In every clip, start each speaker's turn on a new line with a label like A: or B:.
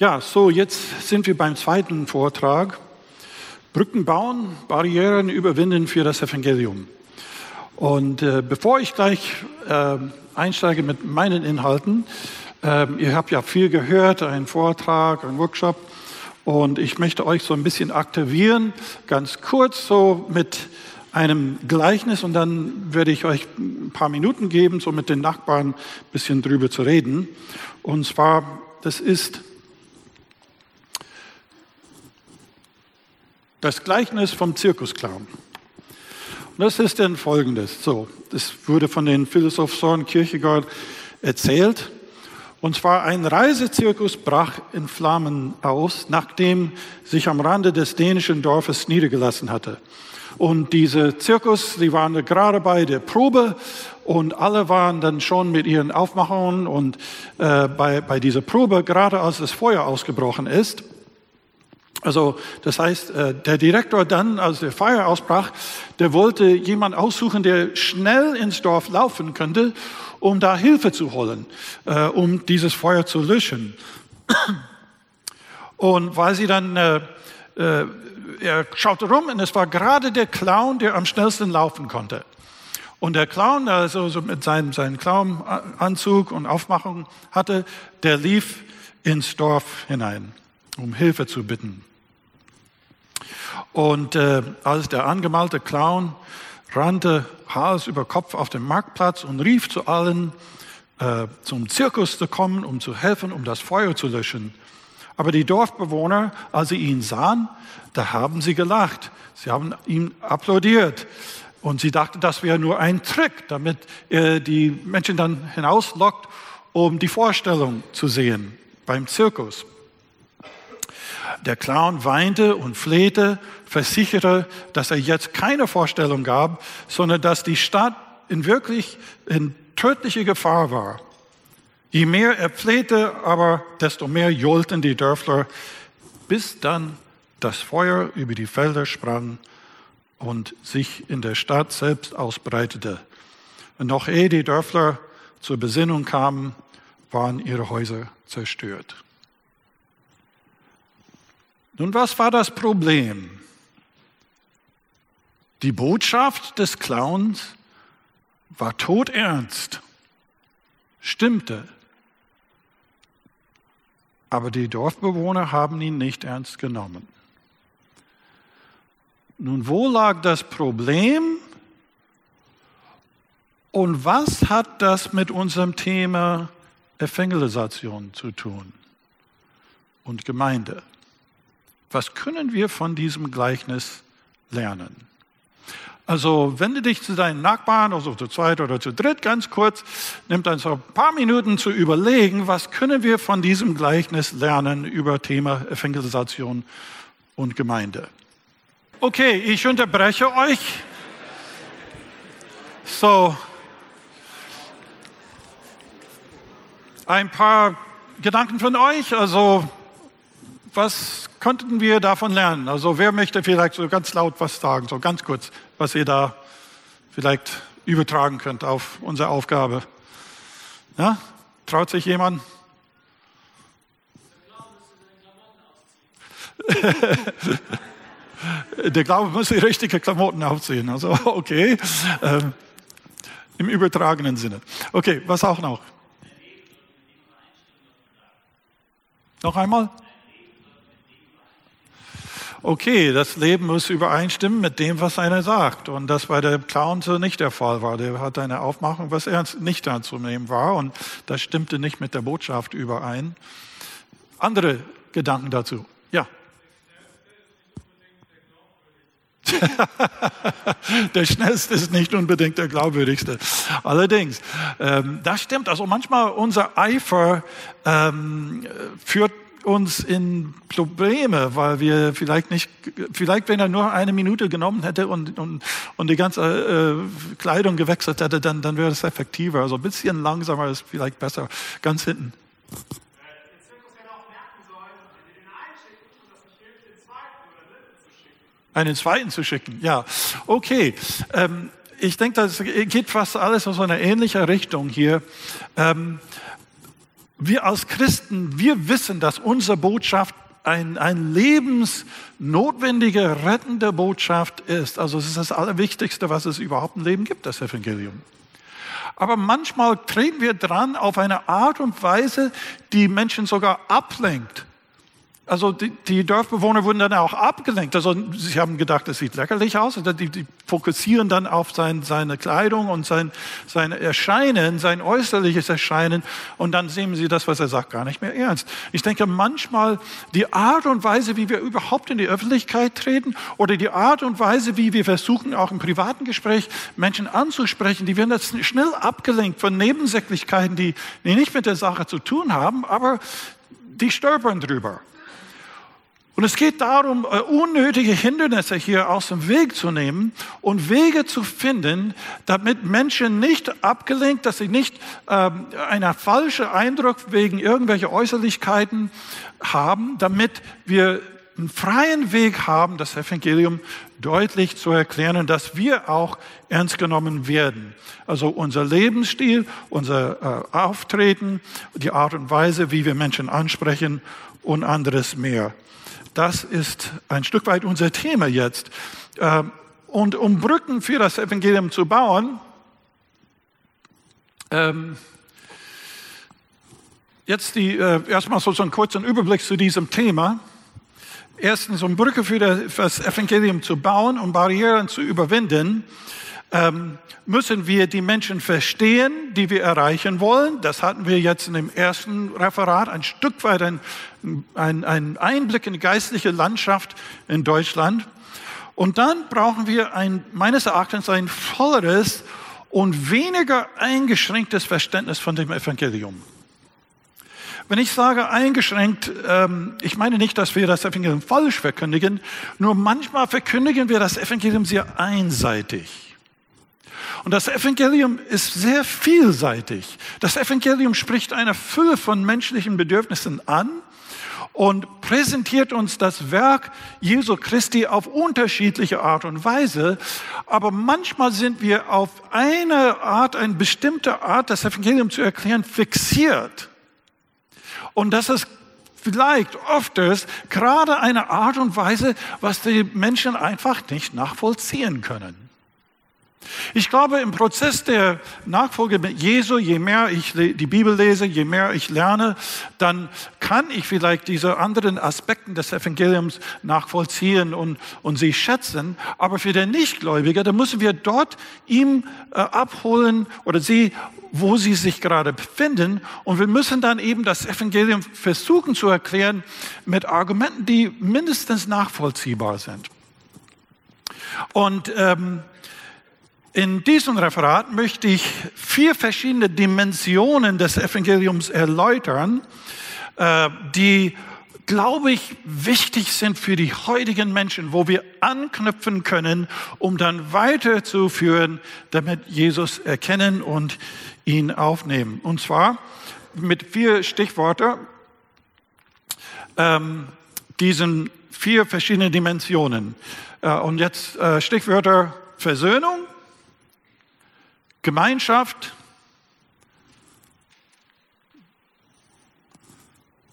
A: Ja, so jetzt sind wir beim zweiten Vortrag. Brücken bauen, Barrieren überwinden für das Evangelium. Und äh, bevor ich gleich äh, einsteige mit meinen Inhalten, äh, ihr habt ja viel gehört, einen Vortrag, einen Workshop, und ich möchte euch so ein bisschen aktivieren, ganz kurz so mit einem Gleichnis und dann werde ich euch ein paar Minuten geben, so mit den Nachbarn ein bisschen drüber zu reden. Und zwar, das ist das Gleichnis vom Zirkusclown. Und das ist denn folgendes. So, das wurde von den Philosoph Soren Kierkegaard erzählt. Und zwar ein Reisezirkus brach in Flammen aus, nachdem sich am Rande des dänischen Dorfes niedergelassen hatte. Und diese Zirkus, die waren gerade bei der Probe und alle waren dann schon mit ihren Aufmachungen und äh, bei, bei dieser Probe, gerade als das Feuer ausgebrochen ist. Also das heißt, äh, der Direktor dann, als der Feuer ausbrach, der wollte jemand aussuchen, der schnell ins Dorf laufen könnte, um da Hilfe zu holen, äh, um dieses Feuer zu löschen. Und weil sie dann, äh, er schaute rum und es war gerade der Clown, der am schnellsten laufen konnte. Und der Clown, also so mit seinem, seinem Clownanzug und Aufmachung hatte, der lief ins Dorf hinein, um Hilfe zu bitten. Und äh, als der angemalte Clown rannte Hals über Kopf auf den Marktplatz und rief zu allen, äh, zum Zirkus zu kommen, um zu helfen, um das Feuer zu löschen. Aber die Dorfbewohner, als sie ihn sahen, da haben sie gelacht. Sie haben ihm applaudiert. Und sie dachten, das wäre nur ein Trick, damit er die Menschen dann hinauslockt, um die Vorstellung zu sehen beim Zirkus. Der Clown weinte und flehte, versichere, dass er jetzt keine Vorstellung gab, sondern dass die Stadt in wirklich in tödliche Gefahr war. Je mehr er flehte, aber desto mehr johlten die Dörfler, bis dann das Feuer über die Felder sprang und sich in der Stadt selbst ausbreitete. Und noch ehe die Dörfler zur Besinnung kamen, waren ihre Häuser zerstört. Nun, was war das Problem? Die Botschaft des Clowns war todernst, stimmte. Aber die Dorfbewohner haben ihn nicht ernst genommen. Nun, wo lag das Problem? Und was hat das mit unserem Thema Evangelisation zu tun und Gemeinde? Was können wir von diesem Gleichnis lernen? Also wende dich zu deinen Nachbarn, also zu zweit oder zu dritt, ganz kurz, nimm dann so ein paar Minuten zu überlegen, was können wir von diesem Gleichnis lernen über Thema Evangelisation und Gemeinde. Okay, ich unterbreche euch. So, ein paar Gedanken von euch. Also was konnten wir davon lernen? Also wer möchte vielleicht so ganz laut was sagen, so ganz kurz, was ihr da vielleicht übertragen könnt auf unsere Aufgabe? Ja? Traut sich jemand? Der Glaube muss die richtigen Klamotten aufziehen. Also okay, ähm, im übertragenen Sinne. Okay, was auch noch? Noch einmal? Okay, das Leben muss übereinstimmen mit dem, was einer sagt. Und das bei der Clown so nicht der Fall war. Der hat eine Aufmachung, was ernst nicht anzunehmen war. Und das stimmte nicht mit der Botschaft überein. Andere Gedanken dazu? Ja. der schnellste ist nicht unbedingt der glaubwürdigste. Allerdings, ähm, das stimmt. Also manchmal unser Eifer ähm, führt uns in Probleme, weil wir vielleicht nicht, vielleicht wenn er nur eine Minute genommen hätte und, und, und die ganze äh, Kleidung gewechselt hätte, dann, dann wäre es effektiver. Also ein bisschen langsamer ist vielleicht besser. Ganz hinten. Einen zweiten zu schicken, ja. Okay. Ähm, ich denke, das geht fast alles in so eine ähnliche Richtung hier. Ähm, wir als Christen, wir wissen, dass unsere Botschaft ein, ein lebensnotwendige, rettende Botschaft ist. Also es ist das Allerwichtigste, was es überhaupt im Leben gibt, das Evangelium. Aber manchmal treten wir dran auf eine Art und Weise, die Menschen sogar ablenkt also die, die, Dorfbewohner wurden dann auch abgelenkt. Also sie haben gedacht, das sieht lächerlich aus. Also die, die fokussieren dann auf sein, seine Kleidung und sein, sein Erscheinen, sein äußerliches Erscheinen. Und dann sehen sie das, was er sagt, gar nicht mehr ernst. Ich denke manchmal die Art und Weise, wie wir überhaupt in die Öffentlichkeit treten oder die Art und Weise, wie wir versuchen, auch im privaten Gespräch Menschen anzusprechen, die werden jetzt schnell abgelenkt von Nebensächlichkeiten, die, die nicht mit der Sache zu tun haben, aber die stolpern drüber. Und es geht darum, äh, unnötige Hindernisse hier aus dem Weg zu nehmen und Wege zu finden, damit Menschen nicht abgelenkt, dass sie nicht ähm, einen falschen Eindruck wegen irgendwelcher Äußerlichkeiten haben, damit wir einen freien Weg haben, das Evangelium deutlich zu erklären, dass wir auch ernst genommen werden. Also unser Lebensstil, unser äh, Auftreten, die Art und Weise, wie wir Menschen ansprechen und anderes mehr. Das ist ein Stück weit unser Thema jetzt. Ähm, und um Brücken für das Evangelium zu bauen, ähm, jetzt die, äh, erstmal so einen kurzen Überblick zu diesem Thema. Erstens, um Brücke für das Evangelium zu bauen, um Barrieren zu überwinden, ähm, müssen wir die Menschen verstehen, die wir erreichen wollen. Das hatten wir jetzt in dem ersten Referat ein Stück weit ein, ein, ein Einblick in die geistliche Landschaft in Deutschland. Und dann brauchen wir ein, meines Erachtens ein volleres und weniger eingeschränktes Verständnis von dem Evangelium. Wenn ich sage eingeschränkt, ähm, ich meine nicht, dass wir das Evangelium falsch verkündigen, nur manchmal verkündigen wir das Evangelium sehr einseitig. Und das Evangelium ist sehr vielseitig. Das Evangelium spricht eine Fülle von menschlichen Bedürfnissen an und präsentiert uns das Werk Jesu Christi auf unterschiedliche Art und Weise. Aber manchmal sind wir auf eine Art, eine bestimmte Art, das Evangelium zu erklären, fixiert. Und das ist vielleicht öfters gerade eine Art und Weise, was die Menschen einfach nicht nachvollziehen können. Ich glaube, im Prozess der Nachfolge mit Jesu, je mehr ich die Bibel lese, je mehr ich lerne, dann kann ich vielleicht diese anderen Aspekte des Evangeliums nachvollziehen und, und sie schätzen. Aber für den Nichtgläubiger, da müssen wir dort ihm äh, abholen oder sie, wo sie sich gerade befinden. Und wir müssen dann eben das Evangelium versuchen zu erklären mit Argumenten, die mindestens nachvollziehbar sind. Und ähm, in diesem Referat möchte ich vier verschiedene Dimensionen des Evangeliums erläutern, äh, die, glaube ich, wichtig sind für die heutigen Menschen, wo wir anknüpfen können, um dann weiterzuführen, damit Jesus erkennen und ihn aufnehmen. Und zwar mit vier Stichworten, ähm, diesen vier verschiedenen Dimensionen. Äh, und jetzt äh, Stichwörter Versöhnung, Gemeinschaft,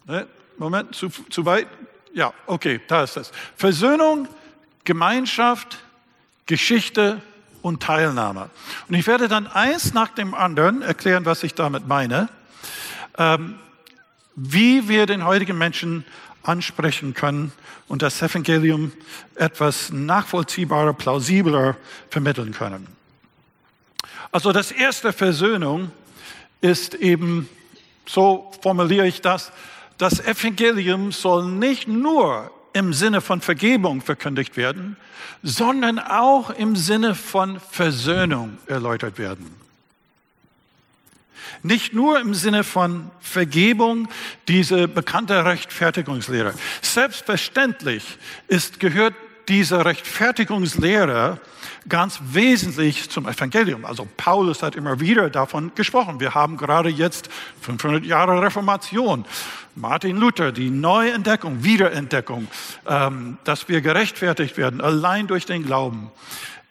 A: ne, Moment, zu, zu weit? Ja, okay, da ist es. Versöhnung, Gemeinschaft, Geschichte und Teilnahme. Und ich werde dann eins nach dem anderen erklären, was ich damit meine, ähm, wie wir den heutigen Menschen ansprechen können und das Evangelium etwas nachvollziehbarer, plausibler vermitteln können. Also das erste Versöhnung ist eben, so formuliere ich das, das Evangelium soll nicht nur im Sinne von Vergebung verkündigt werden, sondern auch im Sinne von Versöhnung erläutert werden. Nicht nur im Sinne von Vergebung, diese bekannte Rechtfertigungslehre. Selbstverständlich ist, gehört diese Rechtfertigungslehre ganz wesentlich zum Evangelium. Also Paulus hat immer wieder davon gesprochen. Wir haben gerade jetzt 500 Jahre Reformation. Martin Luther, die Neuentdeckung, Wiederentdeckung, ähm, dass wir gerechtfertigt werden, allein durch den Glauben.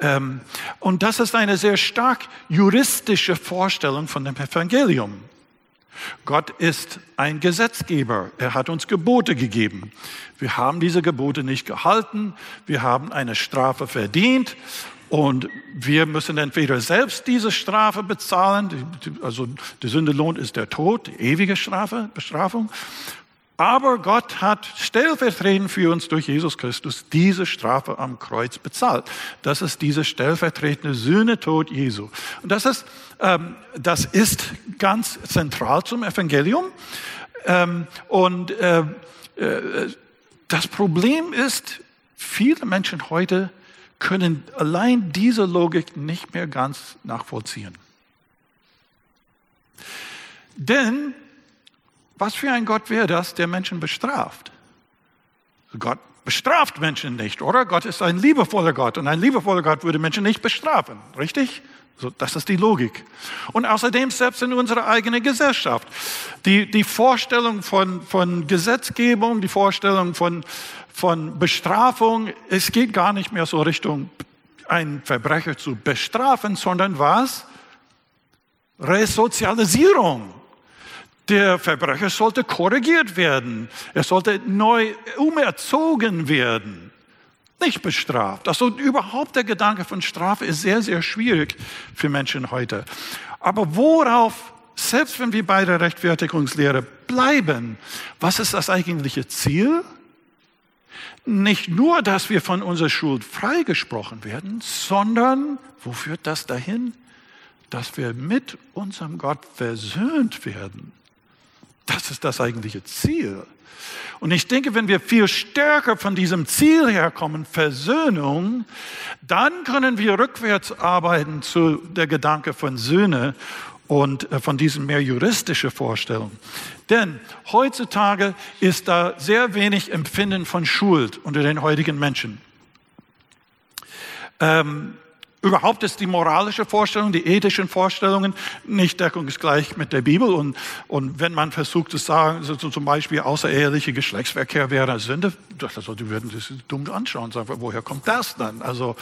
A: Ähm, und das ist eine sehr stark juristische Vorstellung von dem Evangelium. Gott ist ein Gesetzgeber. Er hat uns Gebote gegeben. Wir haben diese Gebote nicht gehalten. Wir haben eine Strafe verdient. Und wir müssen entweder selbst diese Strafe bezahlen, also der Sündelohn ist der Tod, die ewige Strafe, Bestrafung, aber Gott hat stellvertretend für uns durch Jesus Christus diese Strafe am Kreuz bezahlt. Das ist diese stellvertretende Sühnetod Jesu. Und das ist, ähm, das ist ganz zentral zum Evangelium. Ähm, und äh, äh, das Problem ist, viele Menschen heute können allein diese Logik nicht mehr ganz nachvollziehen. Denn was für ein Gott wäre das, der Menschen bestraft? Gott bestraft Menschen nicht, oder? Gott ist ein liebevoller Gott und ein liebevoller Gott würde Menschen nicht bestrafen, richtig? So, das ist die Logik. Und außerdem selbst in unserer eigenen Gesellschaft. Die, die Vorstellung von, von Gesetzgebung, die Vorstellung von, von Bestrafung, es geht gar nicht mehr so Richtung einen Verbrecher zu bestrafen, sondern was? Resozialisierung. Der Verbrecher sollte korrigiert werden. Er sollte neu umerzogen werden. Nicht bestraft. Also überhaupt der Gedanke von Strafe ist sehr, sehr schwierig für Menschen heute. Aber worauf, selbst wenn wir bei der Rechtfertigungslehre bleiben, was ist das eigentliche Ziel? Nicht nur, dass wir von unserer Schuld freigesprochen werden, sondern, wo führt das dahin? Dass wir mit unserem Gott versöhnt werden. Das ist das eigentliche Ziel. Und ich denke, wenn wir viel stärker von diesem Ziel herkommen, Versöhnung, dann können wir rückwärts arbeiten zu der Gedanke von Söhne und äh, von diesen mehr juristische Vorstellungen. Denn heutzutage ist da sehr wenig Empfinden von Schuld unter den heutigen Menschen. Ähm, Überhaupt ist die moralische Vorstellung, die ethischen Vorstellungen nicht deckungsgleich mit der Bibel. Und, und wenn man versucht zu sagen, so zum Beispiel außereheliche Geschlechtsverkehr wäre Sünde, also die würden das dumm anschauen und sagen, woher kommt das dann? Also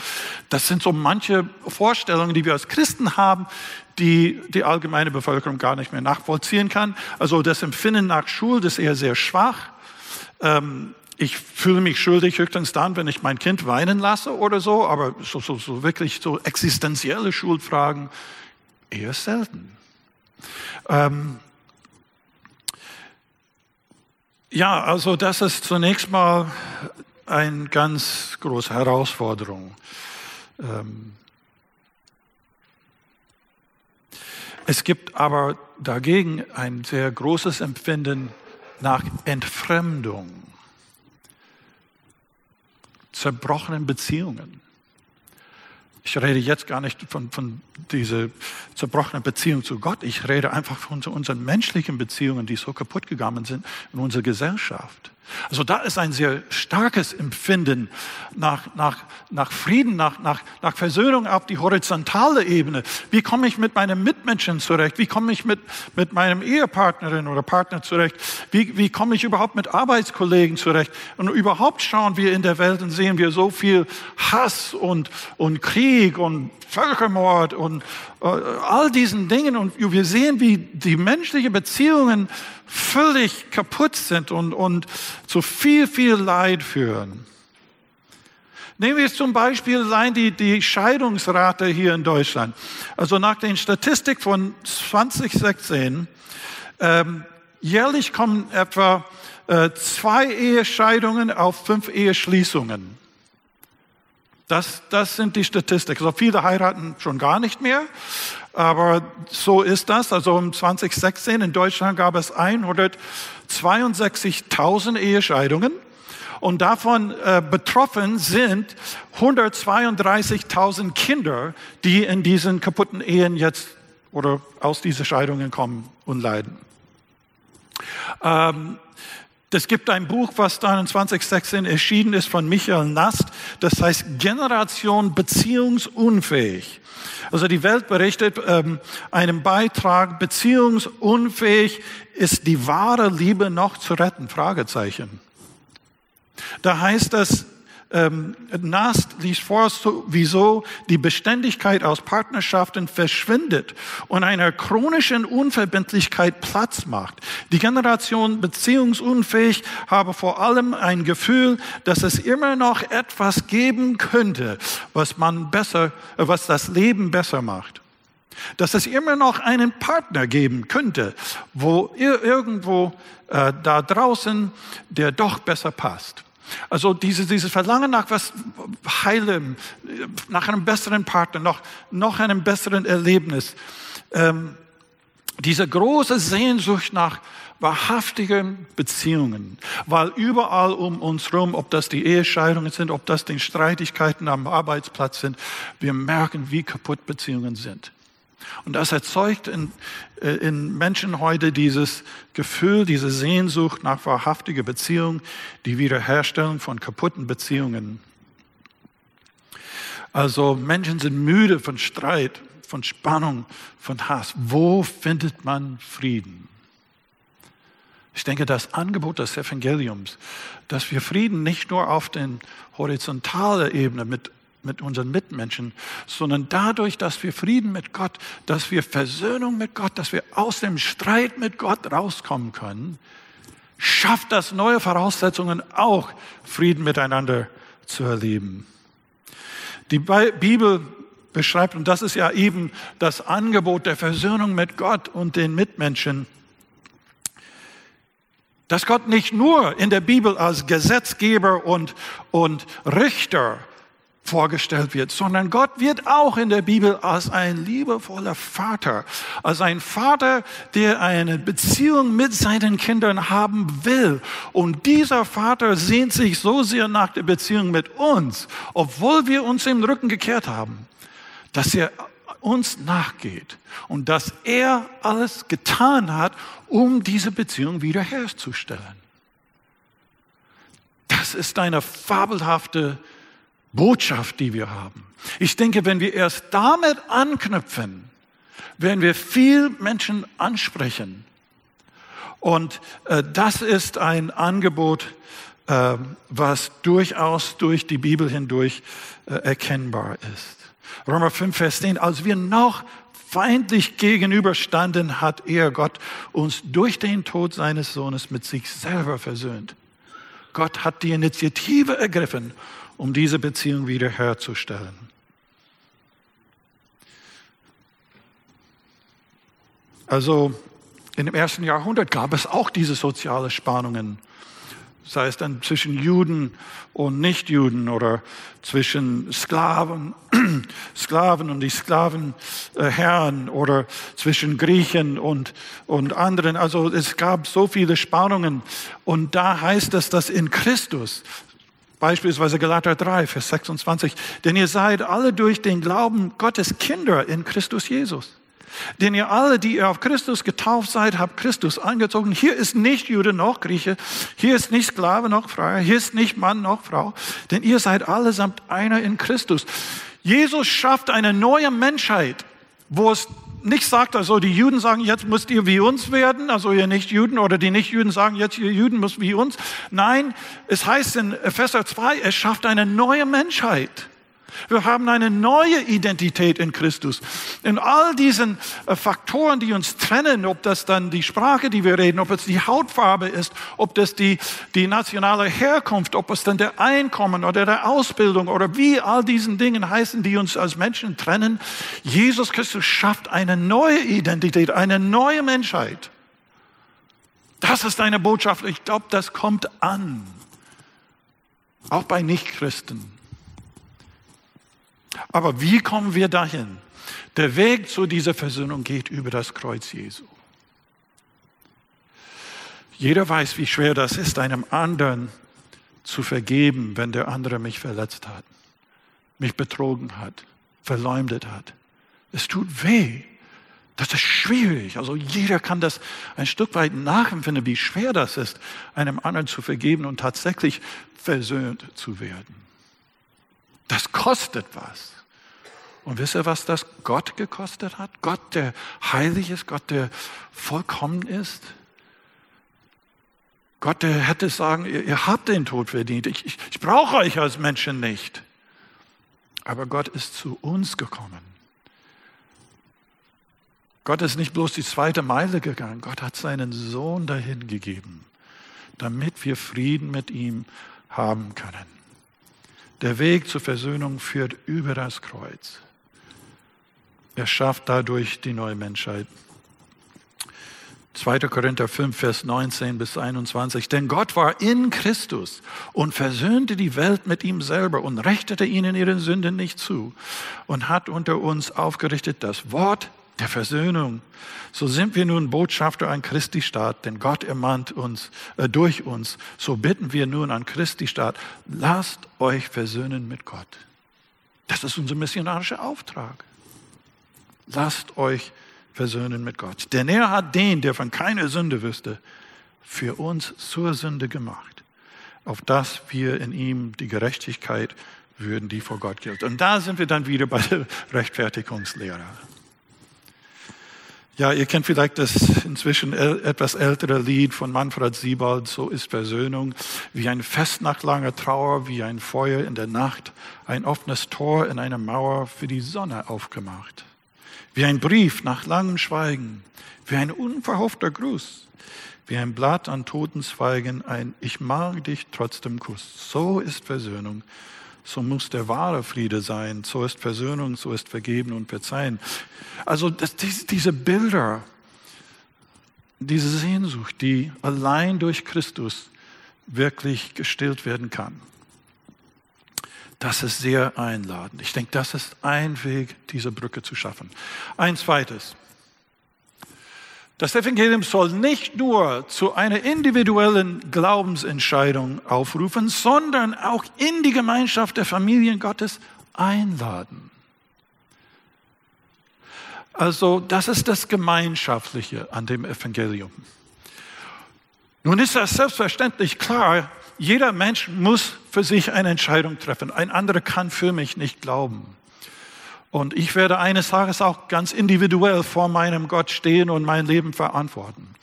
A: das sind so manche Vorstellungen, die wir als Christen haben, die die allgemeine Bevölkerung gar nicht mehr nachvollziehen kann. Also das Empfinden nach Schuld ist eher sehr schwach. Ähm, ich fühle mich schuldig höchstens dann, wenn ich mein Kind weinen lasse oder so, aber so, so, so wirklich so existenzielle Schuldfragen eher selten. Ähm ja, also das ist zunächst mal eine ganz große Herausforderung. Ähm es gibt aber dagegen ein sehr großes Empfinden nach Entfremdung zerbrochenen Beziehungen. Ich rede jetzt gar nicht von, von dieser zerbrochenen Beziehung zu Gott. Ich rede einfach von unseren menschlichen Beziehungen, die so kaputt gegangen sind in unserer Gesellschaft. Also da ist ein sehr starkes Empfinden nach, nach, nach Frieden, nach, nach, nach Versöhnung auf die horizontale Ebene. Wie komme ich mit meinen Mitmenschen zurecht? Wie komme ich mit, mit meinem Ehepartnerin oder Partner zurecht? Wie, wie komme ich überhaupt mit Arbeitskollegen zurecht? Und überhaupt schauen wir in der Welt und sehen wir so viel Hass und, und Krieg und Völkermord und äh, all diesen Dingen. Und wir sehen, wie die menschlichen Beziehungen völlig kaputt sind und, und zu viel, viel Leid führen. Nehmen wir jetzt zum Beispiel allein die, die Scheidungsrate hier in Deutschland. Also nach den Statistik von 2016, ähm, jährlich kommen etwa äh, zwei Ehescheidungen auf fünf Eheschließungen. Das, das sind die Statistiken. Also viele heiraten schon gar nicht mehr, aber so ist das. Also im 2016 in Deutschland gab es 162.000 Ehescheidungen und davon äh, betroffen sind 132.000 Kinder, die in diesen kaputten Ehen jetzt oder aus diesen Scheidungen kommen und leiden. Ähm, es gibt ein Buch, was dann in 2016 erschienen ist von Michael Nast. Das heißt Generation beziehungsunfähig. Also die Welt berichtet ähm, einen Beitrag, beziehungsunfähig ist die wahre Liebe noch zu retten? Fragezeichen. Da heißt es, ähm, Nast liest vor, wieso die Beständigkeit aus Partnerschaften verschwindet und einer chronischen Unverbindlichkeit Platz macht. Die Generation beziehungsunfähig habe vor allem ein Gefühl, dass es immer noch etwas geben könnte, was man besser, äh, was das Leben besser macht. Dass es immer noch einen Partner geben könnte, wo irgendwo äh, da draußen, der doch besser passt. Also diese, dieses Verlangen nach was Heilem, nach einem besseren Partner, noch, noch einem besseren Erlebnis. Ähm, diese große Sehnsucht nach wahrhaftigen Beziehungen, weil überall um uns herum, ob das die Ehescheidungen sind, ob das die Streitigkeiten am Arbeitsplatz sind, wir merken, wie kaputt Beziehungen sind. Und das erzeugt in, äh, in Menschen heute dieses Gefühl, diese Sehnsucht nach wahrhaftiger Beziehung, die Wiederherstellung von kaputten Beziehungen. Also Menschen sind müde von Streit, von Spannung, von Hass. Wo findet man Frieden? Ich denke, das Angebot des Evangeliums, dass wir Frieden nicht nur auf den horizontalen Ebene mit mit unseren Mitmenschen, sondern dadurch, dass wir Frieden mit Gott, dass wir Versöhnung mit Gott, dass wir aus dem Streit mit Gott rauskommen können, schafft das neue Voraussetzungen, auch Frieden miteinander zu erleben. Die Bibel beschreibt, und das ist ja eben das Angebot der Versöhnung mit Gott und den Mitmenschen, dass Gott nicht nur in der Bibel als Gesetzgeber und, und Richter vorgestellt wird, sondern Gott wird auch in der Bibel als ein liebevoller Vater, als ein Vater, der eine Beziehung mit seinen Kindern haben will. Und dieser Vater sehnt sich so sehr nach der Beziehung mit uns, obwohl wir uns im Rücken gekehrt haben, dass er uns nachgeht und dass er alles getan hat, um diese Beziehung wiederherzustellen. Das ist eine fabelhafte Botschaft, die wir haben. Ich denke, wenn wir erst damit anknüpfen, werden wir viel Menschen ansprechen. Und äh, das ist ein Angebot, äh, was durchaus durch die Bibel hindurch äh, erkennbar ist. Römer 5, Vers 10, als wir noch feindlich gegenüberstanden, hat er Gott uns durch den Tod seines Sohnes mit sich selber versöhnt. Gott hat die Initiative ergriffen um diese Beziehung wiederherzustellen. Also in dem ersten Jahrhundert gab es auch diese sozialen Spannungen, sei es dann zwischen Juden und Nichtjuden oder zwischen Sklaven, Sklaven und die Sklavenherren oder zwischen Griechen und, und anderen. Also es gab so viele Spannungen und da heißt es, dass in Christus Beispielsweise Galater 3, Vers 26. Denn ihr seid alle durch den Glauben Gottes Kinder in Christus Jesus. Denn ihr alle, die ihr auf Christus getauft seid, habt Christus angezogen. Hier ist nicht Jude noch Grieche. Hier ist nicht Sklave noch Freier. Hier ist nicht Mann noch Frau. Denn ihr seid allesamt einer in Christus. Jesus schafft eine neue Menschheit, wo es nicht sagt, also die Juden sagen, jetzt müsst ihr wie uns werden, also ihr Nicht-Juden, oder die Nicht-Juden sagen, jetzt ihr Juden müsst wie uns. Nein, es heißt in Epheser 2, es schafft eine neue Menschheit. Wir haben eine neue Identität in Christus. In all diesen äh, Faktoren, die uns trennen, ob das dann die Sprache, die wir reden, ob es die Hautfarbe ist, ob das die, die nationale Herkunft, ob es dann der Einkommen oder der Ausbildung oder wie all diesen Dingen heißen, die uns als Menschen trennen. Jesus Christus schafft eine neue Identität, eine neue Menschheit. Das ist eine Botschaft. Ich glaube, das kommt an. Auch bei Nichtchristen. Aber wie kommen wir dahin? Der Weg zu dieser Versöhnung geht über das Kreuz Jesu. Jeder weiß, wie schwer das ist, einem anderen zu vergeben, wenn der andere mich verletzt hat, mich betrogen hat, verleumdet hat. Es tut weh. Das ist schwierig. Also jeder kann das ein Stück weit nachempfinden, wie schwer das ist, einem anderen zu vergeben und tatsächlich versöhnt zu werden. Das kostet was. Und wisst ihr, was das Gott gekostet hat? Gott, der heilig ist, Gott, der vollkommen ist. Gott, der hätte sagen, ihr, ihr habt den Tod verdient. Ich, ich, ich brauche euch als Menschen nicht. Aber Gott ist zu uns gekommen. Gott ist nicht bloß die zweite Meile gegangen. Gott hat seinen Sohn dahin gegeben, damit wir Frieden mit ihm haben können. Der Weg zur Versöhnung führt über das Kreuz. Er schafft dadurch die neue Menschheit. 2. Korinther 5, Vers 19 bis 21. Denn Gott war in Christus und versöhnte die Welt mit ihm selber und rechtete ihnen ihre Sünden nicht zu und hat unter uns aufgerichtet das Wort der Versöhnung. So sind wir nun Botschafter an Christi Staat, denn Gott ermahnt uns äh, durch uns. So bitten wir nun an Christi Staat, lasst euch versöhnen mit Gott. Das ist unser missionarischer Auftrag lasst euch versöhnen mit Gott. Denn er hat den, der von keiner Sünde wüsste, für uns zur Sünde gemacht, auf dass wir in ihm die Gerechtigkeit würden, die vor Gott gilt. Und da sind wir dann wieder bei der Rechtfertigungslehre. Ja, ihr kennt vielleicht das inzwischen etwas ältere Lied von Manfred Siebald, So ist Versöhnung, wie ein Fest nach langer Trauer, wie ein Feuer in der Nacht, ein offenes Tor in einer Mauer für die Sonne aufgemacht wie ein Brief nach langem Schweigen, wie ein unverhoffter Gruß, wie ein Blatt an toten Zweigen, ein Ich mag dich trotzdem Kuss. So ist Versöhnung. So muss der wahre Friede sein. So ist Versöhnung, so ist Vergeben und Verzeihen. Also das, diese Bilder, diese Sehnsucht, die allein durch Christus wirklich gestillt werden kann. Das ist sehr einladend. Ich denke, das ist ein Weg, diese Brücke zu schaffen. Ein zweites. Das Evangelium soll nicht nur zu einer individuellen Glaubensentscheidung aufrufen, sondern auch in die Gemeinschaft der Familien Gottes einladen. Also das ist das Gemeinschaftliche an dem Evangelium. Nun ist das selbstverständlich klar, jeder Mensch muss für sich eine Entscheidung treffen. Ein anderer kann für mich nicht glauben. Und ich werde eines Tages auch ganz individuell vor meinem Gott stehen und mein Leben verantworten.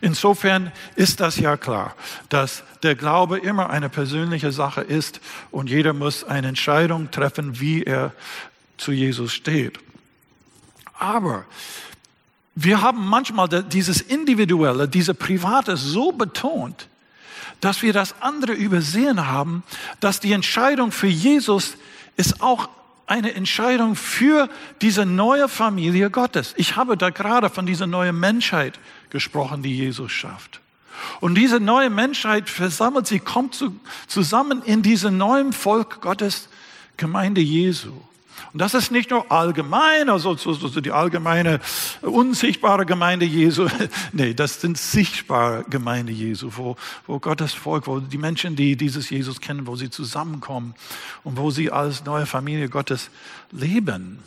A: Insofern ist das ja klar, dass der Glaube immer eine persönliche Sache ist und jeder muss eine Entscheidung treffen, wie er zu Jesus steht. Aber wir haben manchmal dieses Individuelle, diese Private so betont, dass wir das andere übersehen haben, dass die Entscheidung für Jesus ist auch eine Entscheidung für diese neue Familie Gottes. Ich habe da gerade von dieser neuen Menschheit gesprochen, die Jesus schafft. Und diese neue Menschheit versammelt, sie kommt zu, zusammen in diesem neuen Volk Gottes, Gemeinde Jesu. Und das ist nicht nur allgemein, also so, so, so die allgemeine unsichtbare Gemeinde Jesu. nee, das sind sichtbare Gemeinde Jesu, wo, wo Gottes Volk, wo die Menschen, die dieses Jesus kennen, wo sie zusammenkommen und wo sie als neue Familie Gottes leben.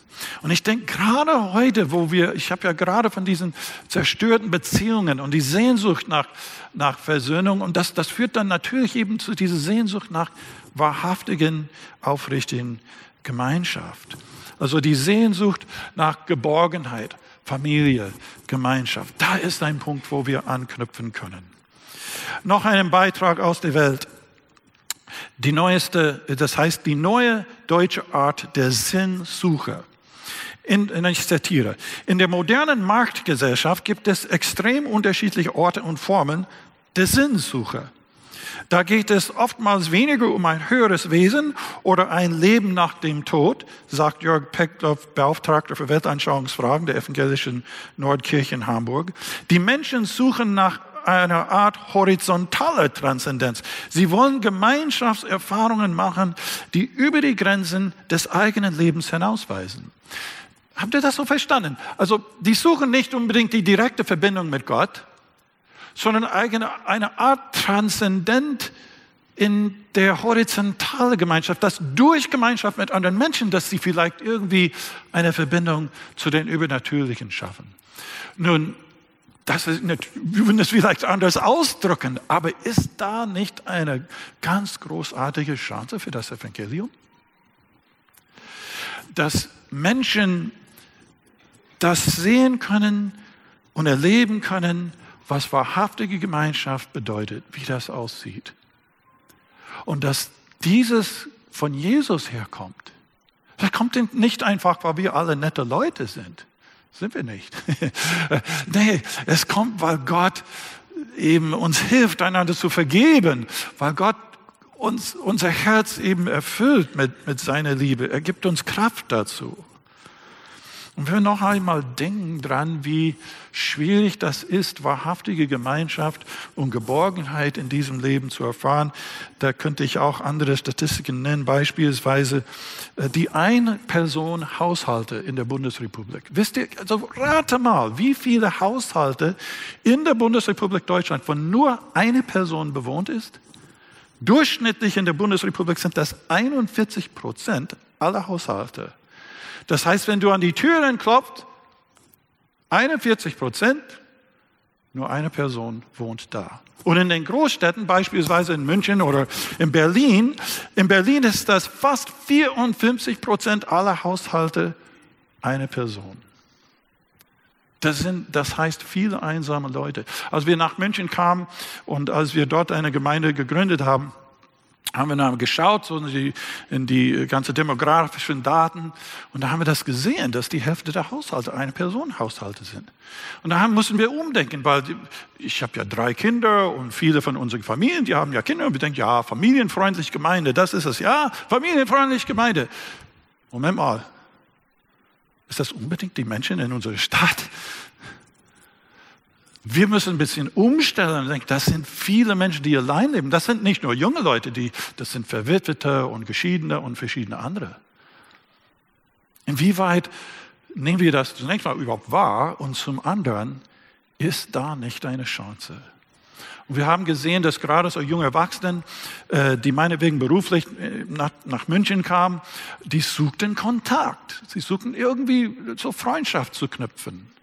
A: Und ich denke gerade heute, wo wir, ich habe ja gerade von diesen zerstörten Beziehungen und die Sehnsucht nach, nach Versöhnung und das, das führt dann natürlich eben zu dieser Sehnsucht nach wahrhaftigen, aufrichtigen Gemeinschaft. Also die Sehnsucht nach Geborgenheit, Familie, Gemeinschaft. Da ist ein Punkt, wo wir anknüpfen können. Noch einen Beitrag aus der Welt. Die neueste, das heißt die neue deutsche Art der Sinnsuche. In, ich zitiere, in der modernen Marktgesellschaft gibt es extrem unterschiedliche Orte und Formen der Sinnsuche. Da geht es oftmals weniger um ein höheres Wesen oder ein Leben nach dem Tod, sagt Jörg Peckdorf, Beauftragter für Weltanschauungsfragen der evangelischen Nordkirche in Hamburg. Die Menschen suchen nach einer Art horizontaler Transzendenz. Sie wollen Gemeinschaftserfahrungen machen, die über die Grenzen des eigenen Lebens hinausweisen. Habt ihr das so verstanden? Also, die suchen nicht unbedingt die direkte Verbindung mit Gott, sondern eine, Art Transzendent in der horizontalen Gemeinschaft, dass durch Gemeinschaft mit anderen Menschen, dass sie vielleicht irgendwie eine Verbindung zu den Übernatürlichen schaffen. Nun, das ist, wir würden es vielleicht anders ausdrücken, aber ist da nicht eine ganz großartige Chance für das Evangelium? Dass Menschen das sehen können und erleben können was wahrhaftige Gemeinschaft bedeutet, wie das aussieht. Und dass dieses von Jesus herkommt. Das kommt nicht einfach, weil wir alle nette Leute sind. Sind wir nicht. nee, es kommt, weil Gott eben uns hilft, einander zu vergeben, weil Gott uns, unser Herz eben erfüllt mit, mit seiner Liebe. Er gibt uns Kraft dazu. Und wenn wir noch einmal denken dran, wie schwierig das ist, wahrhaftige Gemeinschaft und Geborgenheit in diesem Leben zu erfahren, da könnte ich auch andere Statistiken nennen, beispielsweise äh, die Ein-Person-Haushalte in der Bundesrepublik. Wisst ihr, also rate mal, wie viele Haushalte in der Bundesrepublik Deutschland von nur einer Person bewohnt ist? Durchschnittlich in der Bundesrepublik sind das 41 Prozent aller Haushalte. Das heißt, wenn du an die Türen klopft, 41 Prozent, nur eine Person wohnt da. Und in den Großstädten, beispielsweise in München oder in Berlin, in Berlin ist das fast 54 Prozent aller Haushalte eine Person. Das, sind, das heißt viele einsame Leute. Als wir nach München kamen und als wir dort eine Gemeinde gegründet haben, haben wir dann geschaut so in, die, in die ganze demografischen Daten und da haben wir das gesehen, dass die Hälfte der Haushalte eine Personenhaushalte sind. Und da mussten wir umdenken, weil ich habe ja drei Kinder und viele von unseren Familien, die haben ja Kinder und wir denken, ja, familienfreundliche Gemeinde, das ist es, ja, familienfreundliche Gemeinde. Moment mal, ist das unbedingt die Menschen in unserer Stadt? Wir müssen ein bisschen umstellen denken, das sind viele Menschen, die allein leben. Das sind nicht nur junge Leute, die, das sind Verwitwete und Geschiedene und verschiedene andere. Inwieweit nehmen wir das zunächst mal überhaupt wahr und zum anderen ist da nicht eine Chance? Und wir haben gesehen, dass gerade so junge Erwachsene, äh, die meinetwegen beruflich äh, nach, nach München kamen, die suchten Kontakt. Sie suchten irgendwie so Freundschaft zu knüpfen.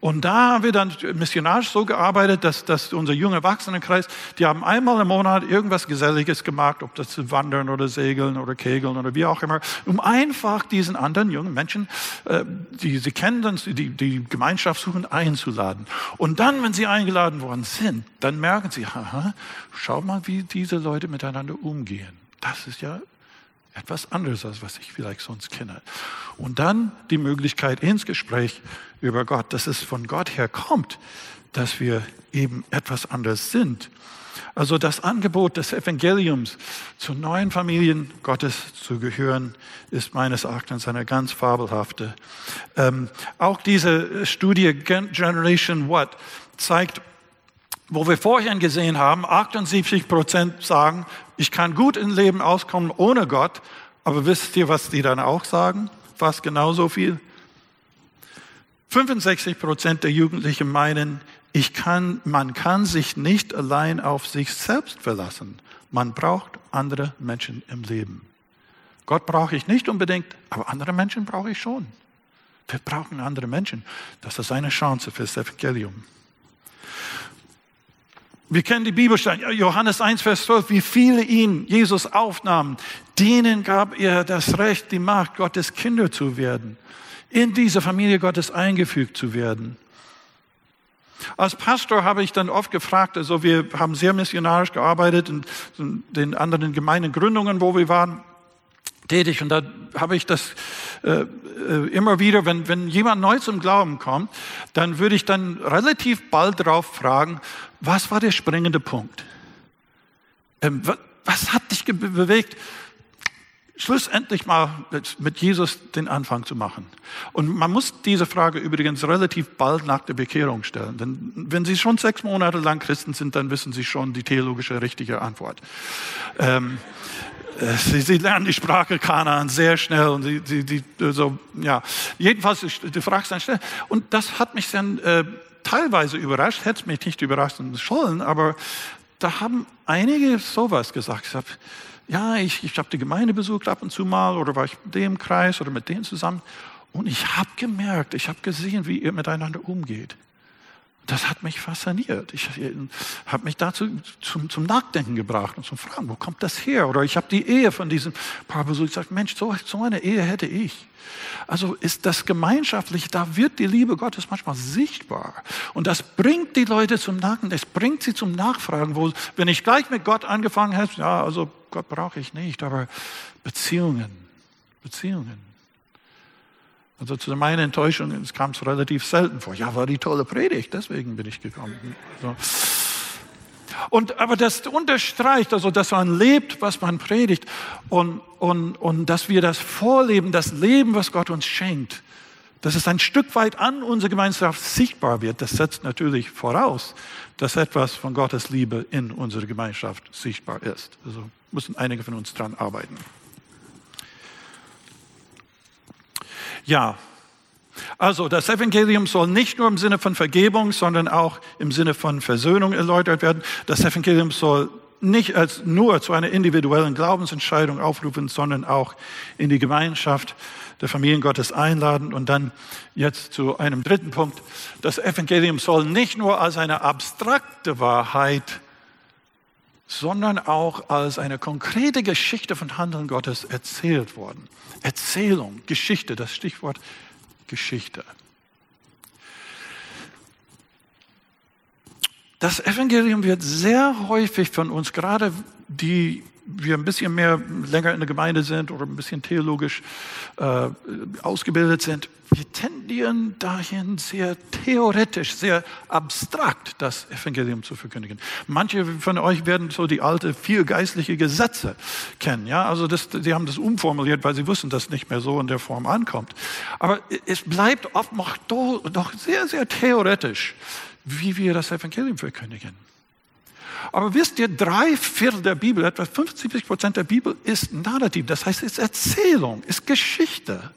A: Und da haben wir dann missionarisch so gearbeitet, dass, dass unser junger Erwachsenenkreis, die haben einmal im Monat irgendwas Geselliges gemacht, ob das Wandern oder Segeln oder Kegeln oder wie auch immer, um einfach diesen anderen jungen Menschen, äh, die sie kennen, die, die Gemeinschaft suchen, einzuladen. Und dann, wenn sie eingeladen worden sind, dann merken sie, haha, schau mal, wie diese Leute miteinander umgehen. Das ist ja etwas anderes, als was ich vielleicht sonst kenne. Und dann die Möglichkeit ins Gespräch über Gott, dass es von Gott her kommt, dass wir eben etwas anderes sind. Also das Angebot des Evangeliums zu neuen Familien Gottes zu gehören, ist meines Erachtens eine ganz fabelhafte. Ähm, auch diese Studie Generation What zeigt, wo wir vorhin gesehen haben, 78 Prozent sagen, ich kann gut im Leben auskommen ohne Gott, aber wisst ihr, was die dann auch sagen? Fast genauso viel. 65 Prozent der Jugendlichen meinen, ich kann, man kann sich nicht allein auf sich selbst verlassen. Man braucht andere Menschen im Leben. Gott brauche ich nicht unbedingt, aber andere Menschen brauche ich schon. Wir brauchen andere Menschen. Das ist eine Chance fürs Evangelium. Wir kennen die Bibelstelle, Johannes 1, Vers 12, wie viele ihn, Jesus, aufnahmen. Denen gab er das Recht, die Macht, Gottes Kinder zu werden, in diese Familie Gottes eingefügt zu werden. Als Pastor habe ich dann oft gefragt, also wir haben sehr missionarisch gearbeitet in den anderen Gemeindegründungen, wo wir waren tätig. Und da habe ich das äh, äh, immer wieder, wenn, wenn jemand neu zum Glauben kommt, dann würde ich dann relativ bald darauf fragen, was war der springende Punkt? Ähm, was, was hat dich bewegt, schlussendlich mal mit Jesus den Anfang zu machen. Und man muss diese Frage übrigens relativ bald nach der Bekehrung stellen. Denn wenn Sie schon sechs Monate lang Christen sind, dann wissen Sie schon die theologische richtige Antwort. Ähm, äh, Sie, sie, lernen die Sprache Kanaan sehr schnell und sie, sie, die, so, ja. Jedenfalls, du fragst dann schnell. Und das hat mich dann äh, teilweise überrascht, hätte mich nicht überraschen sollen, aber da haben einige sowas gesagt. Ich hab, ja, ich, ich habe die Gemeinde besucht ab und zu mal oder war ich mit dem Kreis oder mit denen zusammen. Und ich habe gemerkt, ich habe gesehen, wie ihr miteinander umgeht. Das hat mich fasziniert. Ich habe mich dazu zum, zum, Nachdenken gebracht und zum Fragen, wo kommt das her? Oder ich habe die Ehe von diesem Paar besucht. Ich sage, Mensch, so, so eine Ehe hätte ich. Also ist das gemeinschaftlich, da wird die Liebe Gottes manchmal sichtbar. Und das bringt die Leute zum Nachdenken, es bringt sie zum Nachfragen, wo, wenn ich gleich mit Gott angefangen hätte, ja, also Gott brauche ich nicht, aber Beziehungen, Beziehungen. Also zu meiner Enttäuschung kam es relativ selten vor. Ja, war die tolle Predigt, deswegen bin ich gekommen. So. Und, aber das unterstreicht, also, dass man lebt, was man predigt und, und, und dass wir das vorleben, das Leben, was Gott uns schenkt, dass es ein Stück weit an unserer Gemeinschaft sichtbar wird. Das setzt natürlich voraus, dass etwas von Gottes Liebe in unserer Gemeinschaft sichtbar ist. Also müssen einige von uns dran arbeiten. Ja, also das Evangelium soll nicht nur im Sinne von Vergebung, sondern auch im Sinne von Versöhnung erläutert werden. Das Evangelium soll nicht als nur zu einer individuellen Glaubensentscheidung aufrufen, sondern auch in die Gemeinschaft der Familien Gottes einladen. Und dann jetzt zu einem dritten Punkt. Das Evangelium soll nicht nur als eine abstrakte Wahrheit, sondern auch als eine konkrete Geschichte von Handeln Gottes erzählt worden. Erzählung, Geschichte, das Stichwort Geschichte. Das Evangelium wird sehr häufig von uns, gerade die wir ein bisschen mehr länger in der Gemeinde sind oder ein bisschen theologisch äh, ausgebildet sind, wir tendieren dahin, sehr theoretisch, sehr abstrakt das Evangelium zu verkündigen. Manche von euch werden so die alte vier geistliche Gesetze kennen. Ja, also das, die haben das umformuliert, weil sie wussten, dass es nicht mehr so in der Form ankommt. Aber es bleibt oft noch, noch sehr, sehr theoretisch, wie wir das Evangelium verkündigen. Aber wisst ihr, drei Viertel der Bibel, etwa 50 Prozent der Bibel ist Narrativ. Das heißt, es ist Erzählung, ist Geschichte.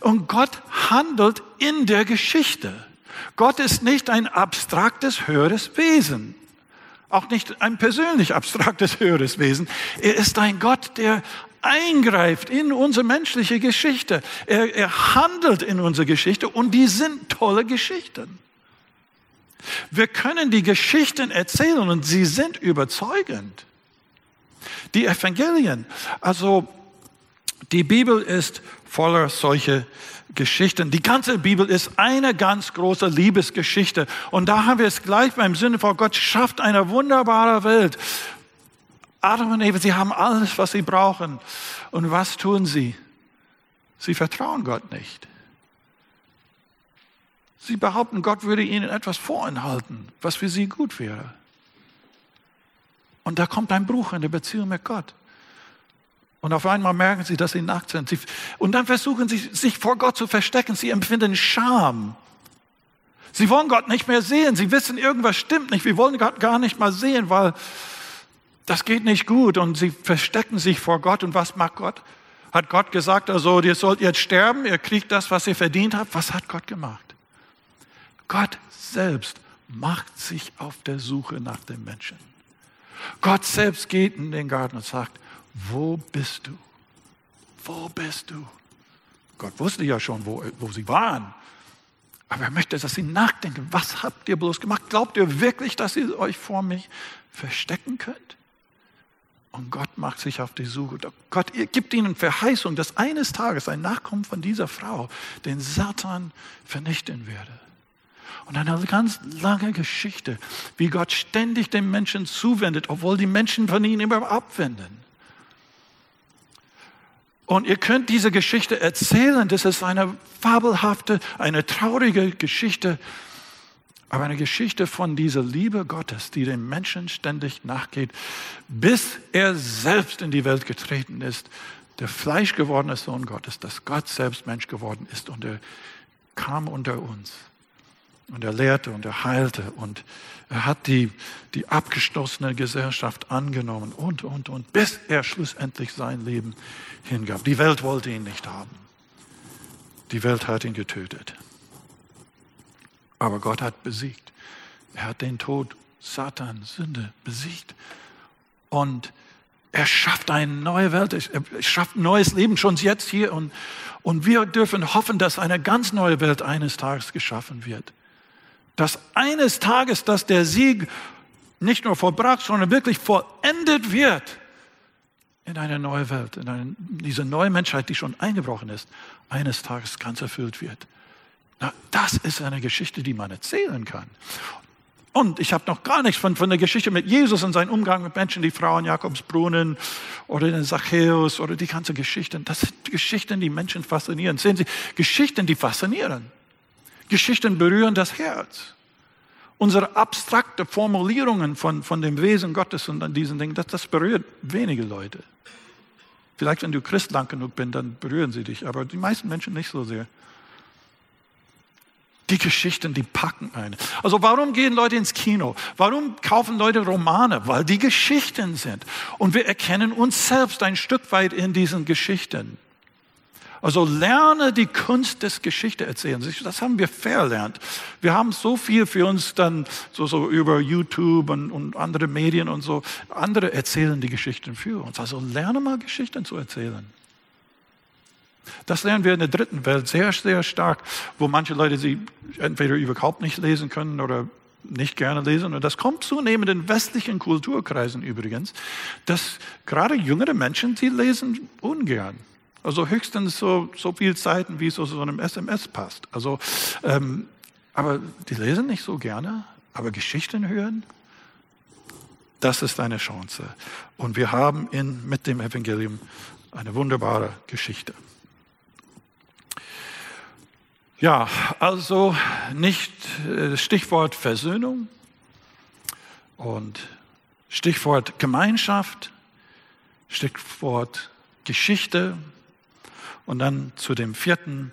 A: Und Gott handelt in der Geschichte. Gott ist nicht ein abstraktes, höheres Wesen. Auch nicht ein persönlich abstraktes, höheres Wesen. Er ist ein Gott, der eingreift in unsere menschliche Geschichte. Er, er handelt in unsere Geschichte und die sind tolle Geschichten. Wir können die Geschichten erzählen und sie sind überzeugend. Die Evangelien, also die Bibel ist voller solche Geschichten. Die ganze Bibel ist eine ganz große Liebesgeschichte. Und da haben wir es gleich beim Sinne von Gott schafft eine wunderbare Welt. Adam und Eva, sie haben alles, was sie brauchen. Und was tun sie? Sie vertrauen Gott nicht. Sie behaupten, Gott würde ihnen etwas vorenthalten, was für sie gut wäre. Und da kommt ein Bruch in der Beziehung mit Gott. Und auf einmal merken sie, dass sie nackt sind. Sie, und dann versuchen sie, sich vor Gott zu verstecken. Sie empfinden Scham. Sie wollen Gott nicht mehr sehen. Sie wissen, irgendwas stimmt nicht. Wir wollen Gott gar nicht mal sehen, weil das geht nicht gut. Und sie verstecken sich vor Gott. Und was macht Gott? Hat Gott gesagt, also ihr sollt jetzt sterben, ihr kriegt das, was ihr verdient habt? Was hat Gott gemacht? Gott selbst macht sich auf der Suche nach dem Menschen. Gott selbst geht in den Garten und sagt, wo bist du? Wo bist du? Gott wusste ja schon, wo, wo sie waren. Aber er möchte, dass sie nachdenken, was habt ihr bloß gemacht? Glaubt ihr wirklich, dass ihr euch vor mich verstecken könnt? Und Gott macht sich auf die Suche. Gott gibt ihnen Verheißung, dass eines Tages ein Nachkommen von dieser Frau den Satan vernichten werde. Und eine ganz lange Geschichte, wie Gott ständig den Menschen zuwendet, obwohl die Menschen von ihm immer abwenden. Und ihr könnt diese Geschichte erzählen, das ist eine fabelhafte, eine traurige Geschichte, aber eine Geschichte von dieser Liebe Gottes, die dem Menschen ständig nachgeht, bis er selbst in die Welt getreten ist, der fleischgewordene Sohn Gottes, dass Gott selbst Mensch geworden ist und er kam unter uns. Und er lehrte und er heilte und er hat die, die abgestoßene Gesellschaft angenommen und, und, und, bis er schlussendlich sein Leben hingab. Die Welt wollte ihn nicht haben. Die Welt hat ihn getötet. Aber Gott hat besiegt. Er hat den Tod, Satan, Sünde besiegt. Und er schafft eine neue Welt, er schafft ein neues Leben schon jetzt hier. Und, und wir dürfen hoffen, dass eine ganz neue Welt eines Tages geschaffen wird dass eines Tages, dass der Sieg nicht nur vollbracht, sondern wirklich vollendet wird in eine neue Welt, in eine, diese neue Menschheit, die schon eingebrochen ist, eines Tages ganz erfüllt wird. Na, das ist eine Geschichte, die man erzählen kann. Und ich habe noch gar nichts von, von der Geschichte mit Jesus und seinem Umgang mit Menschen, die Frauen Jakobsbrunnen oder den Zachäus oder die ganze Geschichte. Das sind Geschichten, die Menschen faszinieren. Sehen Sie, Geschichten, die faszinieren. Geschichten berühren das Herz. Unsere abstrakte Formulierungen von, von dem Wesen Gottes und an diesen Dingen, das, das berührt wenige Leute. Vielleicht, wenn du Christ lang genug bist, dann berühren sie dich, aber die meisten Menschen nicht so sehr. Die Geschichten, die packen einen. Also warum gehen Leute ins Kino? Warum kaufen Leute Romane? Weil die Geschichten sind. Und wir erkennen uns selbst ein Stück weit in diesen Geschichten. Also lerne die Kunst des Geschichteerzählens. Das haben wir verlernt. Wir haben so viel für uns dann so, so über YouTube und, und andere Medien und so. Andere erzählen die Geschichten für uns. Also lerne mal Geschichten zu erzählen. Das lernen wir in der dritten Welt sehr, sehr stark, wo manche Leute sie entweder überhaupt nicht lesen können oder nicht gerne lesen. Und das kommt zunehmend in westlichen Kulturkreisen übrigens, dass gerade jüngere Menschen, sie lesen ungern. Also höchstens so, so viel Zeiten, wie es so, so einem SMS passt. Also, ähm, aber die lesen nicht so gerne, aber Geschichten hören, das ist eine Chance. Und wir haben in, mit dem Evangelium eine wunderbare Geschichte. Ja, also nicht äh, Stichwort Versöhnung und Stichwort Gemeinschaft, Stichwort Geschichte und dann zu dem vierten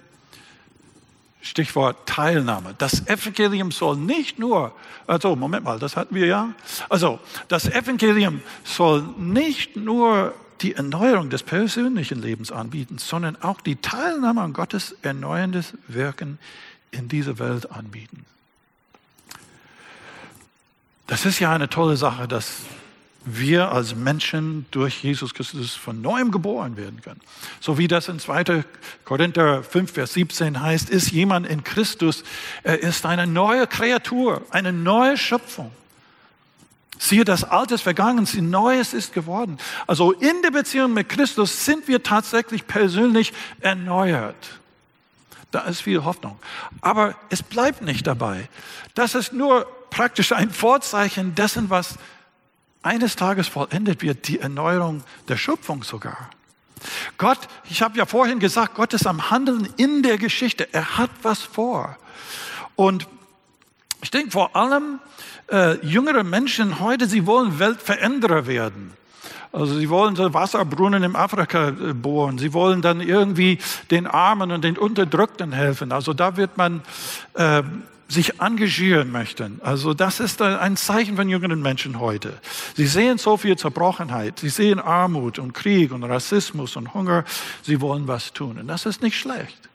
A: Stichwort Teilnahme. Das Evangelium soll nicht nur, also Moment mal, das hatten wir ja. Also das Evangelium soll nicht nur die Erneuerung des persönlichen Lebens anbieten, sondern auch die Teilnahme an Gottes erneuerndes Wirken in dieser Welt anbieten. Das ist ja eine tolle Sache, dass wir als Menschen durch Jesus Christus von neuem geboren werden können. So wie das in 2. Korinther 5, Vers 17 heißt, ist jemand in Christus, er ist eine neue Kreatur, eine neue Schöpfung. Siehe, das Alte ist vergangen, Neues ist geworden. Also in der Beziehung mit Christus sind wir tatsächlich persönlich erneuert. Da ist viel Hoffnung. Aber es bleibt nicht dabei. Das ist nur praktisch ein Vorzeichen dessen, was eines Tages vollendet wird, die Erneuerung der Schöpfung sogar. Gott, ich habe ja vorhin gesagt, Gott ist am Handeln in der Geschichte. Er hat was vor. Und ich denke vor allem, äh, jüngere Menschen heute, sie wollen Weltveränderer werden. Also sie wollen so Wasserbrunnen im Afrika äh, bohren. Sie wollen dann irgendwie den Armen und den Unterdrückten helfen. Also da wird man äh, sich engagieren möchten. Also das ist ein Zeichen von jüngeren Menschen heute. Sie sehen so viel Zerbrochenheit. Sie sehen Armut und Krieg und Rassismus und Hunger. Sie wollen was tun. Und das ist nicht schlecht.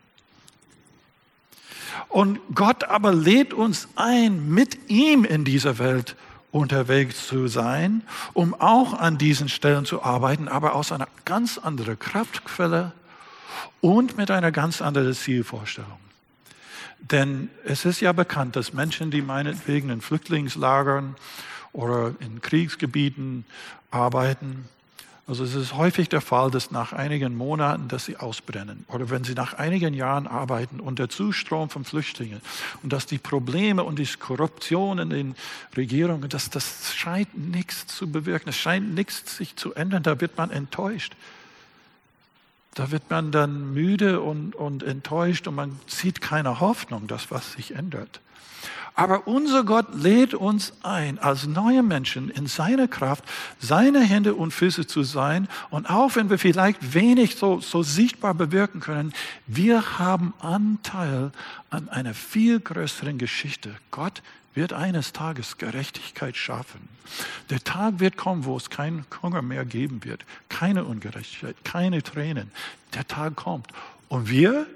A: Und Gott aber lädt uns ein, mit ihm in dieser Welt unterwegs zu sein, um auch an diesen Stellen zu arbeiten, aber aus einer ganz anderen Kraftquelle und mit einer ganz anderen Zielvorstellung. Denn es ist ja bekannt, dass Menschen, die meinetwegen in Flüchtlingslagern oder in Kriegsgebieten arbeiten, also es ist häufig der Fall, dass nach einigen Monaten, dass sie ausbrennen oder wenn sie nach einigen Jahren arbeiten und der Zustrom von Flüchtlingen und dass die Probleme und die Korruption in den Regierungen, dass das scheint nichts zu bewirken, es scheint nichts sich zu ändern, da wird man enttäuscht. Da wird man dann müde und, und enttäuscht und man sieht keine Hoffnung, dass was sich ändert. Aber unser Gott lädt uns ein, als neue Menschen in seiner Kraft, seine Hände und Füße zu sein. Und auch wenn wir vielleicht wenig so, so sichtbar bewirken können, wir haben Anteil an einer viel größeren Geschichte. Gott wird eines Tages Gerechtigkeit schaffen. Der Tag wird kommen, wo es keinen Hunger mehr geben wird, keine Ungerechtigkeit, keine Tränen. Der Tag kommt. Und wir,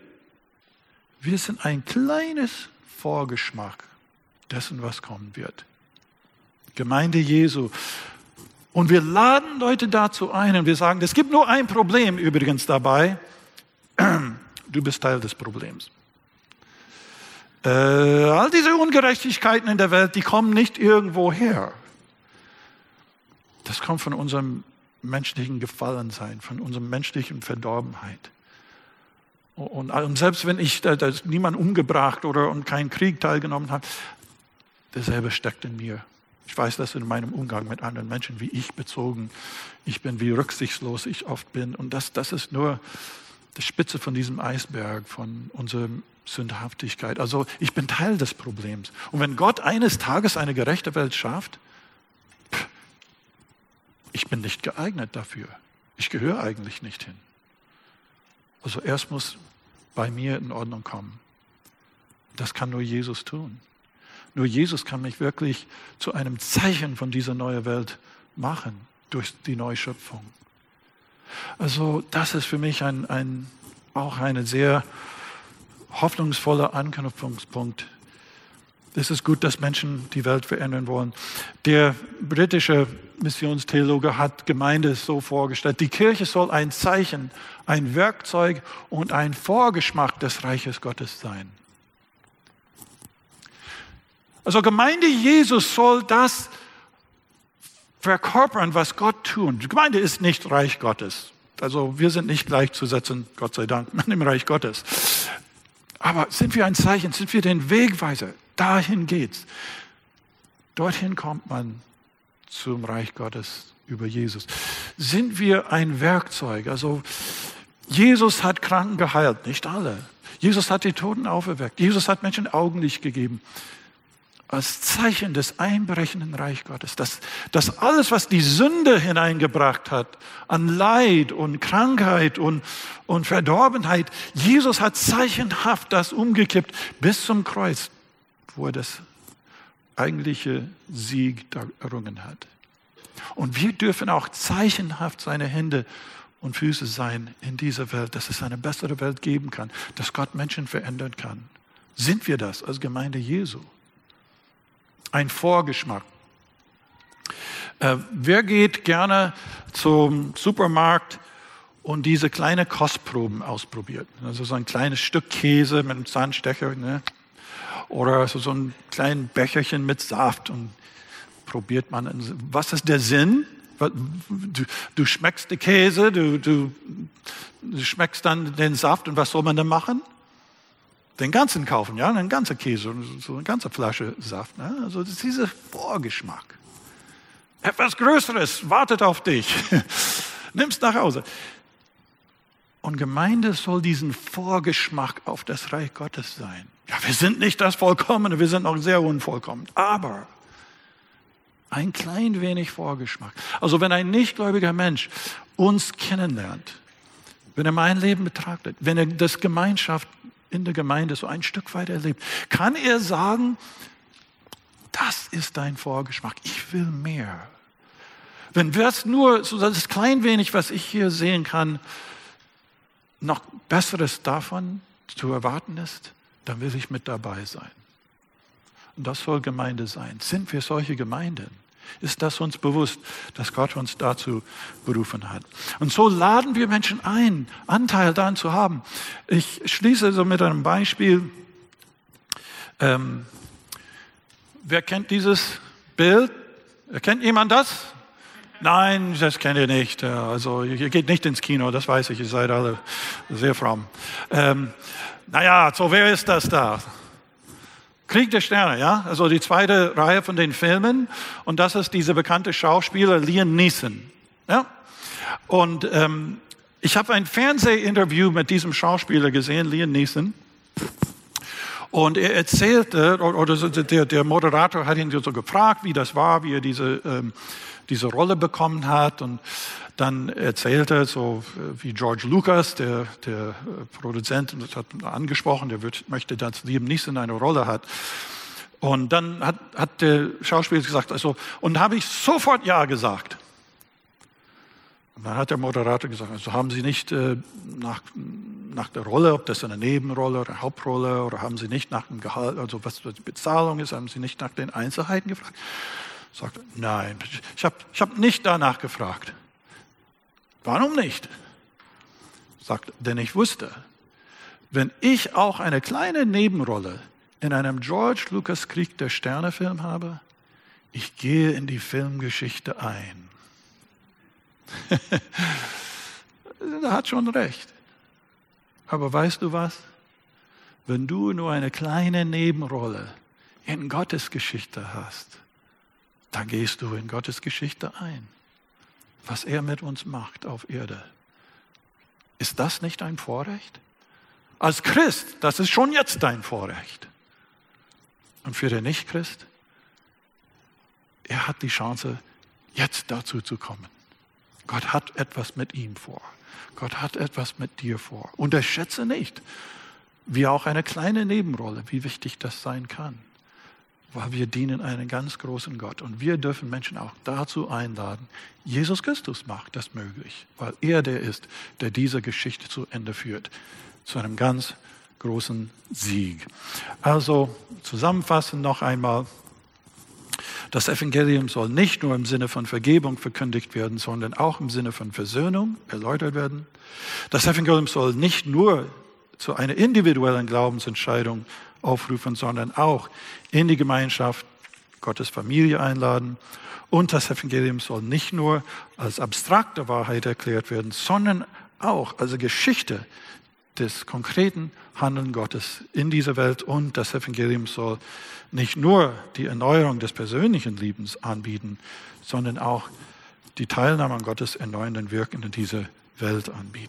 A: wir sind ein kleines Vorgeschmack dessen, was kommen wird. Gemeinde Jesu. Und wir laden Leute dazu ein und wir sagen, es gibt nur ein Problem übrigens dabei. Du bist Teil des Problems. Äh, all diese Ungerechtigkeiten in der Welt, die kommen nicht irgendwo her. Das kommt von unserem menschlichen Gefallensein, von unserer menschlichen Verdorbenheit. Und, und selbst wenn ich da, da niemand umgebracht oder und keinen Krieg teilgenommen habe, derselbe steckt in mir. Ich weiß das in meinem Umgang mit anderen Menschen, wie ich bezogen ich bin, wie rücksichtslos ich oft bin. Und das, das ist nur die Spitze von diesem Eisberg, von unserer Sündhaftigkeit. Also ich bin Teil des Problems. Und wenn Gott eines Tages eine gerechte Welt schafft, ich bin nicht geeignet dafür. Ich gehöre eigentlich nicht hin. Also erst muss bei mir in Ordnung kommen. Das kann nur Jesus tun. Nur Jesus kann mich wirklich zu einem Zeichen von dieser neuen Welt machen durch die Neuschöpfung. Also das ist für mich ein, ein, auch ein sehr hoffnungsvoller Anknüpfungspunkt. Es ist gut, dass Menschen die Welt verändern wollen. Der britische Missionstheologe hat Gemeinde so vorgestellt. Die Kirche soll ein Zeichen, ein Werkzeug und ein Vorgeschmack des Reiches Gottes sein. Also Gemeinde Jesus soll das verkörpern, was Gott tut. Die Gemeinde ist nicht Reich Gottes. Also wir sind nicht gleichzusetzen, Gott sei Dank, mit dem Reich Gottes. Aber sind wir ein Zeichen, sind wir den Wegweiser? Dahin geht's. Dorthin kommt man zum Reich Gottes über Jesus. Sind wir ein Werkzeug? Also Jesus hat Kranken geheilt, nicht alle. Jesus hat die Toten auferweckt. Jesus hat Menschen Augenlicht gegeben als Zeichen des einbrechenden Reich Gottes, dass, dass alles, was die Sünde hineingebracht hat, an Leid und Krankheit und, und Verdorbenheit, Jesus hat zeichenhaft das umgekippt bis zum Kreuz, wo er das eigentliche Sieg errungen hat. Und wir dürfen auch zeichenhaft seine Hände und Füße sein in dieser Welt, dass es eine bessere Welt geben kann, dass Gott Menschen verändern kann. Sind wir das als Gemeinde Jesu? ein Vorgeschmack. Äh, wer geht gerne zum Supermarkt und diese kleine Kostproben ausprobiert? Also so ein kleines Stück Käse mit einem Zahnstecher ne? Oder so, so ein kleines Becherchen mit Saft und probiert man. Was ist der Sinn? Du, du schmeckst den Käse, du, du, du schmeckst dann den Saft und was soll man dann machen? den ganzen kaufen, ja, einen ganzen Käse, so eine ganze Flasche Saft. Ne? Also das ist dieser Vorgeschmack. Etwas Größeres wartet auf dich. Nimm's nach Hause. Und Gemeinde soll diesen Vorgeschmack auf das Reich Gottes sein. Ja, wir sind nicht das Vollkommene, wir sind noch sehr unvollkommen. Aber ein klein wenig Vorgeschmack. Also wenn ein nichtgläubiger Mensch uns kennenlernt, wenn er mein Leben betrachtet, wenn er das Gemeinschaft in der Gemeinde so ein Stück weit erlebt, kann er sagen, das ist dein Vorgeschmack, ich will mehr. Wenn das nur so das klein wenig, was ich hier sehen kann, noch Besseres davon zu erwarten ist, dann will ich mit dabei sein. Und das soll Gemeinde sein. Sind wir solche Gemeinden? Ist das uns bewusst, dass Gott uns dazu berufen hat? Und so laden wir Menschen ein, Anteil daran zu haben. Ich schließe so mit einem Beispiel. Ähm, wer kennt dieses Bild? Kennt jemand das? Nein, das kennt ihr nicht. Also ihr geht nicht ins Kino, das weiß ich, ihr seid alle sehr fromm. Ähm, naja, so wer ist das da? Krieg der Sterne, ja, also die zweite Reihe von den Filmen. Und das ist dieser bekannte Schauspieler Liam Neeson. Ja? Und ähm, ich habe ein Fernsehinterview mit diesem Schauspieler gesehen, Liam Neeson. Und er erzählte, oder der, der Moderator hat ihn so gefragt, wie das war, wie er diese, ähm, diese Rolle bekommen hat. Und dann erzählt er, so wie George Lucas, der, der Produzent, das hat angesprochen, der wird, möchte, dass Liam Neeson eine Rolle hat. Und dann hat, hat der Schauspieler gesagt, also, und habe ich sofort Ja gesagt. Und dann hat der Moderator gesagt, also haben Sie nicht äh, nach, nach der Rolle, ob das eine Nebenrolle oder Hauptrolle, oder haben Sie nicht nach dem Gehalt, also was die Bezahlung ist, haben Sie nicht nach den Einzelheiten gefragt? Sagt, nein, ich habe ich hab nicht danach gefragt. Warum nicht? Sagt, denn ich wusste, wenn ich auch eine kleine Nebenrolle in einem George Lucas Krieg der Sterne Film habe? Ich gehe in die Filmgeschichte ein. er hat schon recht. Aber weißt du was? Wenn du nur eine kleine Nebenrolle in Gottes Geschichte hast, dann gehst du in Gottes Geschichte ein. Was er mit uns macht auf Erde. Ist das nicht ein Vorrecht? Als Christ, das ist schon jetzt dein Vorrecht. Und für den Nichtchrist, er hat die Chance, jetzt dazu zu kommen. Gott hat etwas mit ihm vor. Gott hat etwas mit dir vor. Unterschätze nicht, wie auch eine kleine Nebenrolle, wie wichtig das sein kann. Weil wir dienen einem ganz großen Gott. Und wir dürfen Menschen auch dazu einladen. Jesus Christus macht das möglich, weil er der ist, der diese Geschichte zu Ende führt. Zu einem ganz großen Sieg. Also zusammenfassend noch einmal. Das Evangelium soll nicht nur im Sinne von Vergebung verkündigt werden, sondern auch im Sinne von Versöhnung erläutert werden. Das Evangelium soll nicht nur zu einer individuellen Glaubensentscheidung aufrufen, sondern auch in die Gemeinschaft Gottes Familie einladen. Und das Evangelium soll nicht nur als abstrakte Wahrheit erklärt werden, sondern auch als Geschichte des konkreten Handeln Gottes in dieser Welt. Und das Evangelium soll nicht nur die Erneuerung des persönlichen Lebens anbieten, sondern auch die Teilnahme an Gottes erneuernden Wirken in dieser Welt anbieten.